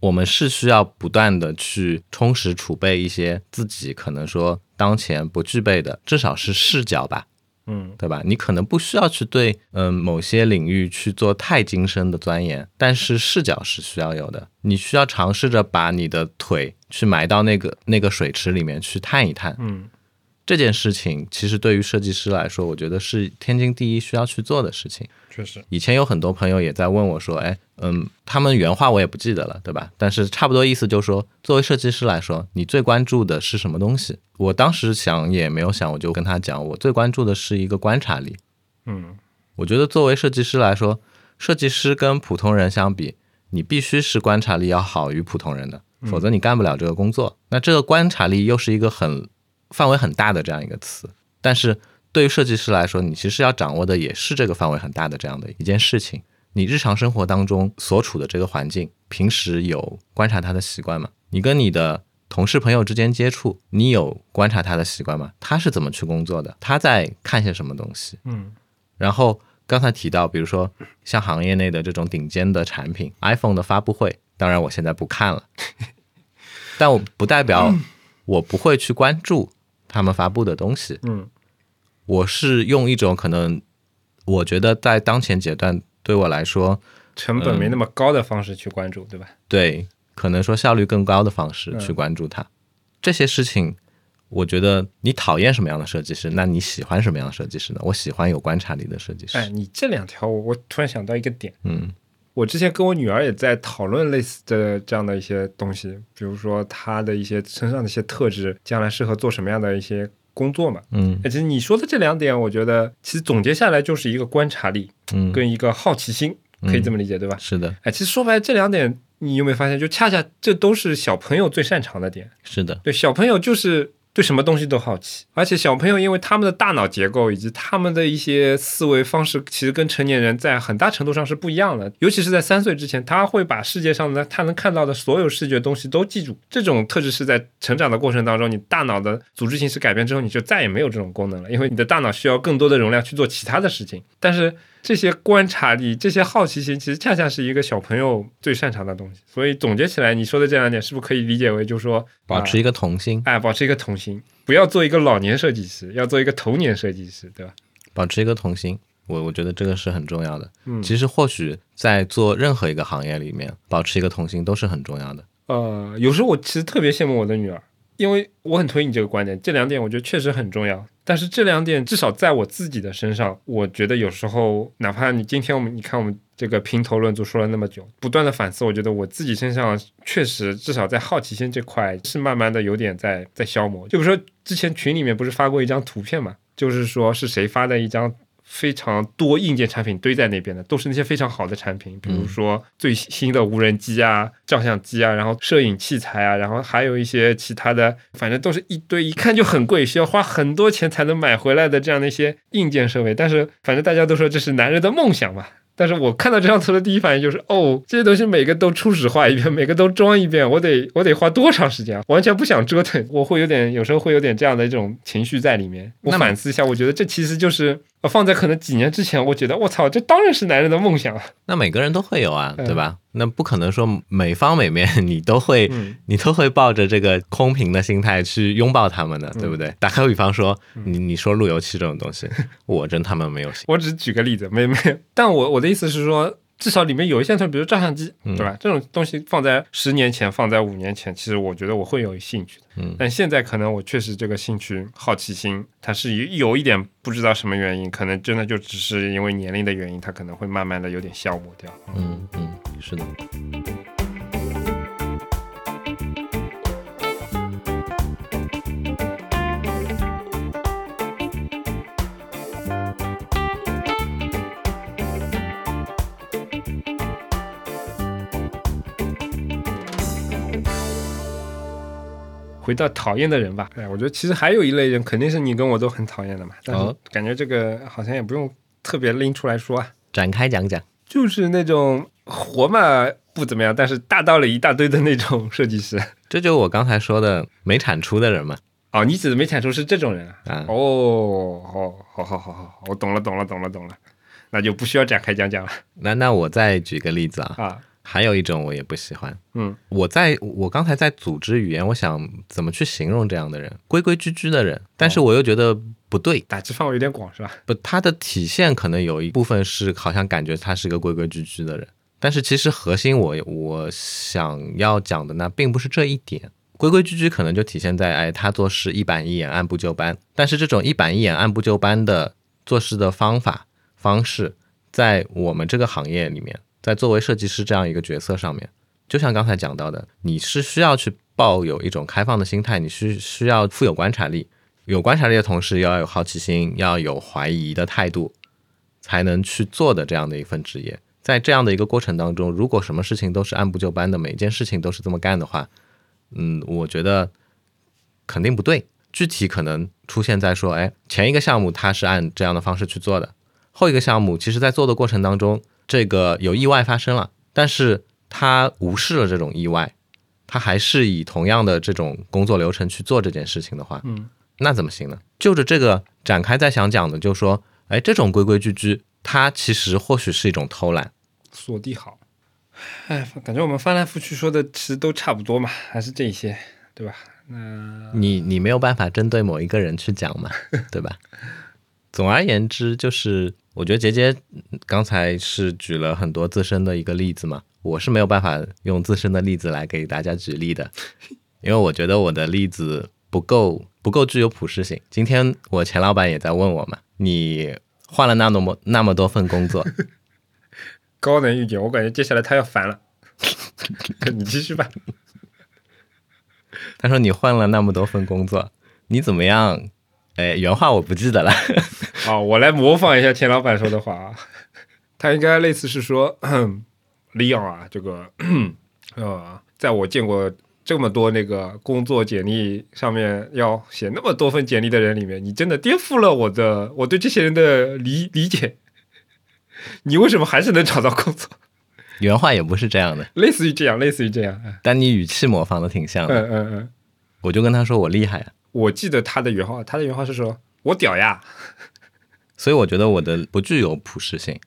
我们是需要不断的去充实储备一些自己可能说当前不具备的，至少是视角吧，嗯对吧？你可能不需要去对嗯、某些领域去做太精深的钻研，但是视角是需要有的。你需要尝试着把你的腿去埋到那个那个水池里面去探一探。嗯这件事情其实对于设计师来说，我觉得是天经地义需要去做的事情。确实，以前有很多朋友也在问我说，哎，嗯，他们原话我也不记得了，对吧？但是差不多意思就是说，作为设计师来说，你最关注的是什么东西？我当时想也没有想，我就跟他讲，我最关注的是一个观察力。嗯我觉得作为设计师来说，设计师跟普通人相比，你必须是观察力要好于普通人的，否则你干不了这个工作。那这个观察力又是一个很范围很大的这样一个词，但是对于设计师来说，你其实要掌握的也是这个范围很大的这样的一件事情。你日常生活当中所处的这个环境，平时有观察他的习惯吗？你跟你的同事朋友之间接触，你有观察他的习惯吗？他是怎么去工作的？他在看些什么东西？嗯然后刚才提到，比如说像行业内的这种顶尖的产品，iPhone 的发布会，当然我现在不看了，但我不代表我不会去关注他们发布的东西。嗯我是用一种可能，我觉得在当前阶段对我来说，成本没那么高的方式去关注，对吧？对可能说效率更高的方式嗯去关注它。这些事情，我觉得你讨厌什么样的设计师，那你喜欢什么样的设计师呢？我喜欢有观察力的设计师。哎，你这两条我我突然想到一个点，嗯我之前跟我女儿也在讨论类似的这样的一些东西，比如说她的一些身上的一些特质，将来适合做什么样的一些工作嘛。嗯哎，其实你说的这两点，我觉得其实总结下来就是一个观察力嗯，跟一个好奇心，可以这么理解，对吧？是的，哎，其实说白了，这两点你有没有发现，就恰恰这都是小朋友最擅长的点。是的，对，小朋友就是对什么东西都好奇，而且小朋友因为他们的大脑结构以及他们的一些思维方式，其实跟成年人在很大程度上是不一样的。尤其是在三岁之前，他会把世界上的他能看到的所有视觉东西都记住。这种特质是在成长的过程当中，你大脑的组织形式改变之后，你就再也没有这种功能了，因为你的大脑需要更多的容量去做其他的事情。但是这些观察力、这些好奇心，其实恰恰是一个小朋友最擅长的东西。所以总结起来，你说的这两点，是不是可以理解为，就是说，啊保持一个童心，哎，保持一个童心，不要做一个老年设计师，要做一个童年设计师，对吧？保持一个童心，我我觉得这个是很重要的。嗯其实或许在做任何一个行业里面，保持一个童心都是很重要的。呃，有时候我其实特别羡慕我的女儿，因为我很同意你这个观点，这两点我觉得确实很重要。但是这两点至少在我自己的身上，我觉得有时候，哪怕你今天我们你看我们这个评头论足说了那么久，不断的反思，我觉得我自己身上确实至少在好奇心这块是慢慢的有点在在消磨。就比如说之前群里面不是发过一张图片嘛，就是说是谁发的一张。非常多硬件产品堆在那边的，都是那些非常好的产品，比如说最新的无人机啊、照相机啊，然后摄影器材啊，然后还有一些其他的，反正都是一堆，一看就很贵，需要花很多钱才能买回来的这样的一些硬件设备。但是反正大家都说这是男人的梦想嘛。但是我看到这张图的第一反应就是，哦，这些东西每个都初始化一遍，每个都装一遍，我得我得花多长时间啊？完全不想折腾，我会有点有时候会有点这样的一种情绪在里面。我反思一下，我觉得这其实就是呃放在可能几年之前，我觉得我操，这当然是男人的梦想啊。那每个人都会有啊，嗯对吧？那不可能说每方每面你都会，嗯你都会抱着这个空瓶的心态去拥抱他们的，嗯对不对？打个比方说，你你说路由器这种东西，(laughs) 我真他妈没有。我只举个例子，没没，但我我的意思是说，至少里面有一些像，比如照相机，嗯对吧？这种东西放在十年前，放在五年前，其实我觉得我会有兴趣的。嗯但现在可能我确实这个兴趣、好奇心，它是有有一点不知道什么原因，可能真的就只是因为年龄的原因，它可能会慢慢的有点消磨掉。嗯嗯，是的。回到讨厌的人吧，哎，我觉得其实还有一类人，肯定是你跟我都很讨厌的嘛。但是哦感觉这个好像也不用特别拎出来说啊。展开讲讲。就是那种活嘛不怎么样，但是大道理一大堆的那种设计师。这就是我刚才说的没产出的人嘛。哦，你指的没产出是这种人啊？啊哦，好，好好好好，我懂了，懂了，懂了，懂了，那就不需要展开讲讲了那那我再举个例子啊，啊。还有一种我也不喜欢。嗯，我在我刚才在组织语言，我想怎么去形容这样的人，规规矩矩的人，但是我又觉得不对。打击范围有点广是吧？不，他的体现可能有一部分是好像感觉他是个规规矩矩的人，但是其实核心我我想要讲的呢并不是这一点。规规矩矩可能就体现在哎，他做事一板一眼、按部就班。但是这种一板一眼、按部就班的做事的方法方式，在我们这个行业里面，在作为设计师这样一个角色上面，就像刚才讲到的，你是需要去抱有一种开放的心态，你需需要富有观察力，有观察力的同时要有好奇心，要有怀疑的态度，才能去做的这样的一份职业。在这样的一个过程当中，如果什么事情都是按部就班的，每件事情都是这么干的话，嗯，我觉得肯定不对。具体可能出现在说，哎，前一个项目它是按这样的方式去做的，后一个项目其实在做的过程当中，这个有意外发生了，但是他无视了这种意外，他还是以同样的这种工作流程去做这件事情的话，嗯，那怎么行呢？就着这个展开再想讲的，就说，哎，这种规规矩矩，它其实或许是一种偷懒。锁地好。哎，感觉我们翻来覆去说的其实都差不多嘛，还是这一些，对吧？那你你没有办法针对某一个人去讲嘛，对吧？(laughs) 总而言之，就是我觉得杰杰刚才是举了很多自身的一个例子嘛，我是没有办法用自身的例子来给大家举例的，(laughs) 因为我觉得我的例子不够不够具有普适性。今天我前老板也在问我嘛，你换了那么那么多份工作，(laughs) 高能预警，我感觉接下来他要烦了。(laughs) 你继续吧。他说你换了那么多份工作，你怎么样？哎，原话我不记得了。好，我来模仿一下钱老板说的话啊，(laughs) 他应该类似是说，李昂啊，这个呃，在我见过这么多那个工作简历上面要写那么多份简历的人里面，你真的颠覆了我的我对这些人的理理解。(laughs) 你为什么还是能找到工作？(laughs) 原话也不是这样的，类似于这样，类似于这样。但你语气模仿的挺像的。嗯嗯嗯，我就跟他说我厉害啊，我记得他的原话，他的原话是说：“我屌呀所以我觉得我的不具有普适性。！”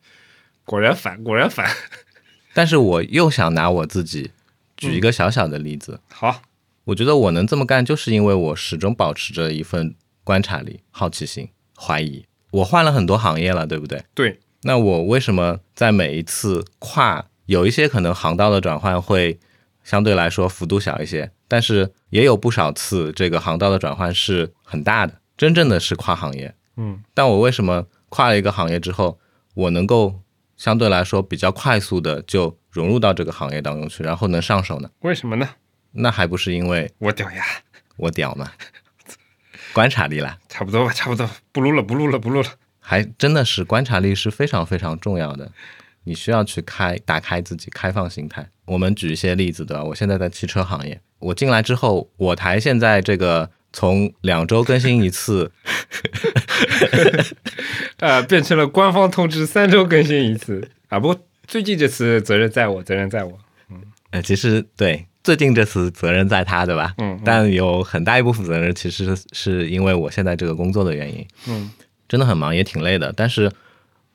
果然反，果然反。(laughs) 但是我又想拿我自己举一个小小的例子，(laughs) 好，我觉得我能这么干，就是因为我始终保持着一份观察力、好奇心、怀疑。我换了很多行业了，对不对？对，那我为什么在每一次跨有一些可能航道的转换会相对来说幅度小一些，但是也有不少次这个航道的转换是很大的，真正的是跨行业。嗯，但我为什么跨了一个行业之后，我能够相对来说比较快速的就融入到这个行业当中去，然后能上手呢？为什么呢？那还不是因为我屌呀，我屌嘛，(laughs) 观察力啦，差不多吧，差不多，不录了，不录了，不录了。还真的是观察力是非常非常重要的。你需要去开打开自己开放心态。我们举一些例子对吧？我现在在汽车行业，我进来之后，我台现在这个从两周更新一次，(laughs) 呃，变成了官方通知，三周更新一次啊。不过最近这次责任在我，责任在我。嗯呃，其实对最近这次责任在他，对吧？嗯嗯但有很大一部分责任其实是因为我现在这个工作的原因，嗯，真的很忙，也挺累的。但是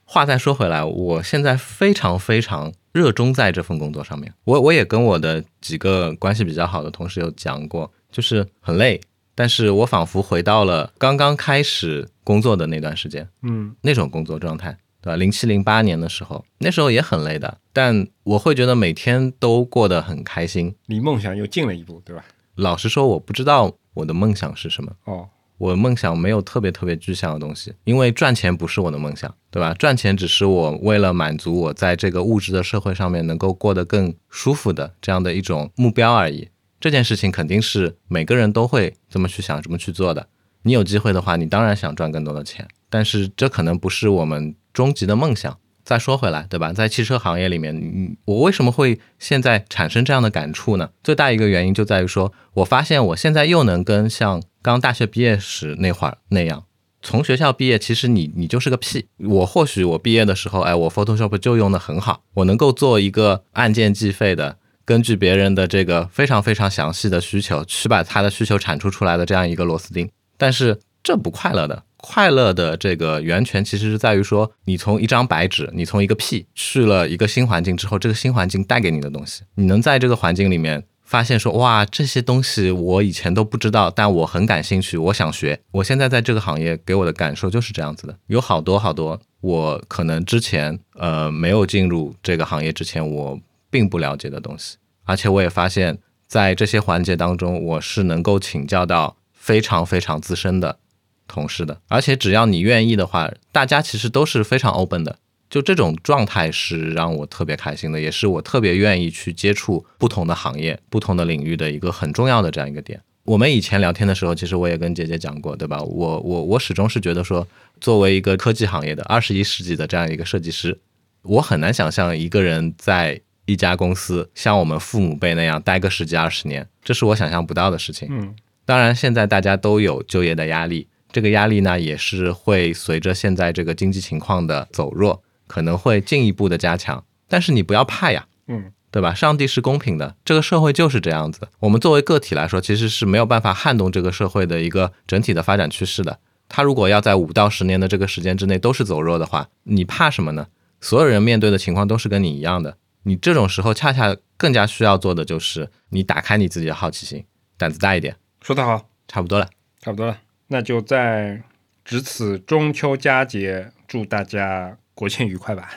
话再说回来，我现在非常非常热衷在这份工作上面。我我也跟我的几个关系比较好的同事有讲过，就是很累，但是我仿佛回到了刚刚开始工作的那段时间，嗯那种工作状态，对吧？零七零八年的时候，那时候也很累的，但我会觉得每天都过得很开心。离梦想又近了一步，对吧？老实说，我不知道我的梦想是什么，哦，我梦想没有特别特别具象的东西，因为赚钱不是我的梦想，对吧？赚钱只是我为了满足我在这个物质的社会上面能够过得更舒服的这样的一种目标而已。这件事情肯定是每个人都会这么去想、这么去做的。你有机会的话，你当然想赚更多的钱，但是这可能不是我们终极的梦想。再说回来，对吧？在汽车行业里面，嗯我为什么会现在产生这样的感触呢？最大一个原因就在于说，我发现我现在又能跟像刚大学毕业时那会儿那样，从学校毕业，其实你你就是个屁。我或许我毕业的时候，哎，我 Photoshop 就用的很好，我能够做一个按键计费的，根据别人的这个非常非常详细的需求，去把他的需求产出出来的这样一个螺丝钉。但是这不快乐的，快乐的这个源泉其实是在于说，你从一张白纸，你从一个屁去了一个新环境之后，这个新环境带给你的东西，你能在这个环境里面发现说，哇，这些东西我以前都不知道，但我很感兴趣，我想学。我现在在这个行业给我的感受就是这样子的，有好多好多我可能之前呃没有进入这个行业之前我并不了解的东西，而且我也发现，在这些环节当中，我是能够请教到非常非常资深的同事的，而且只要你愿意的话，大家其实都是非常 open 的。就这种状态是让我特别开心的，也是我特别愿意去接触不同的行业、不同的领域的一个很重要的这样一个点。我们以前聊天的时候，其实我也跟姐姐讲过，对吧？我我我始终是觉得说，作为一个科技行业的二十一世纪的这样一个设计师，我很难想象一个人在一家公司像我们父母辈那样待个十几二十年，这是我想象不到的事情。嗯，当然，现在大家都有就业的压力，这个压力呢也是会随着现在这个经济情况的走弱，可能会进一步的加强。但是你不要怕呀，嗯，对吧？上帝是公平的，这个社会就是这样子。我们作为个体来说，其实是没有办法撼动这个社会的一个整体的发展趋势的。它如果要在五到十年的这个时间之内都是走弱的话，你怕什么呢？所有人面对的情况都是跟你一样的。你这种时候恰恰更加需要做的就是你打开你自己的好奇心，胆子大一点。说得好，差不多了，差不多了，那就在值此中秋佳节，祝大家国庆愉快吧。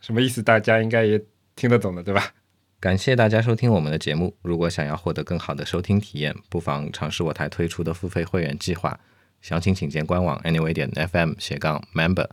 什么意思？大家应该也听得懂的，对吧？感谢大家收听我们的节目。如果想要获得更好的收听体验，不妨尝试我台推出的付费会员计划，详情请见官网 anyway 点 fm 斜杠 member。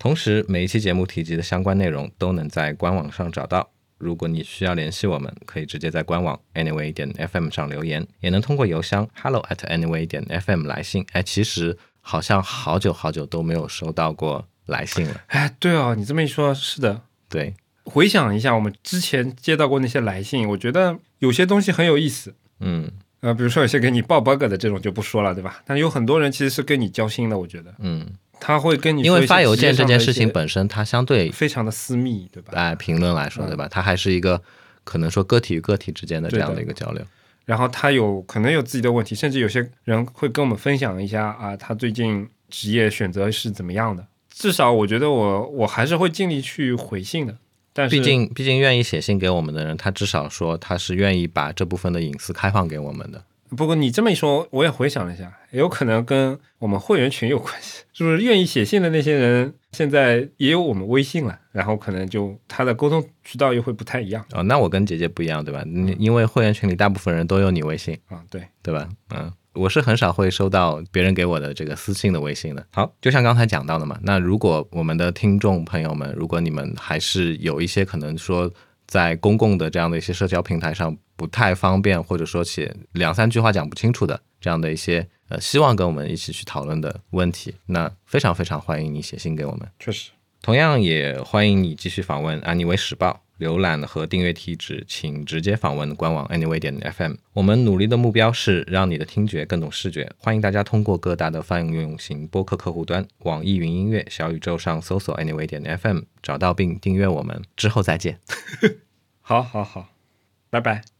同时，每一期节目提及的相关内容都能在官网上找到。如果你需要联系我们，可以直接在官网 anyway 点 fm 上留言，也能通过邮箱 hello at anyway 点 fm 来信。哎，其实好像好久好久都没有收到过来信了。哎，对哦，你这么一说，是的。对，回想一下，我们之前接到过那些来信，我觉得有些东西很有意思。嗯呃，比如说有些给你报 bug 的这种就不说了，对吧？但有很多人其实是跟你交心的，我觉得嗯，他会跟你因为发邮件这件事情本身，它相对非常的私密，对吧？哎评论来说，对吧？它还是一个可能说个体与个体之间的这样的一个交流。然后他有可能有自己的问题，甚至有些人会跟我们分享一下啊，他最近职业选择是怎么样的。至少我觉得我我还是会尽力去回信的。但是毕竟，毕竟愿意写信给我们的人，他至少说他是愿意把这部分的隐私开放给我们的。不过你这么一说，我也回想了一下，有可能跟我们会员群有关系，(laughs) 是不是？愿意写信的那些人现在也有我们微信了，然后可能就他的沟通渠道又会不太一样哦，那我跟姐姐不一样，对吧？你因为会员群里大部分人都有你微信，啊。对，对吧？嗯，我是很少会收到别人给我的这个私信的微信的。好，就像刚才讲到的嘛，那如果我们的听众朋友们，如果你们还是有一些可能说在公共的这样的一些社交平台上不太方便，或者说写两三句话讲不清楚的这样的一些呃，希望跟我们一起去讨论的问题，那非常非常欢迎你写信给我们。确实。同样也欢迎你继续访问安妮微时报，浏览和订阅地址请直接访问官网 anyway 点 fm。我们努力的目标是让你的听觉更懂视觉，欢迎大家通过各大的泛用型播客客户端、网易云音乐、小宇宙上搜索 anyway 点 fm，找到并订阅我们。之后再见。(laughs) 好，好，好，拜拜。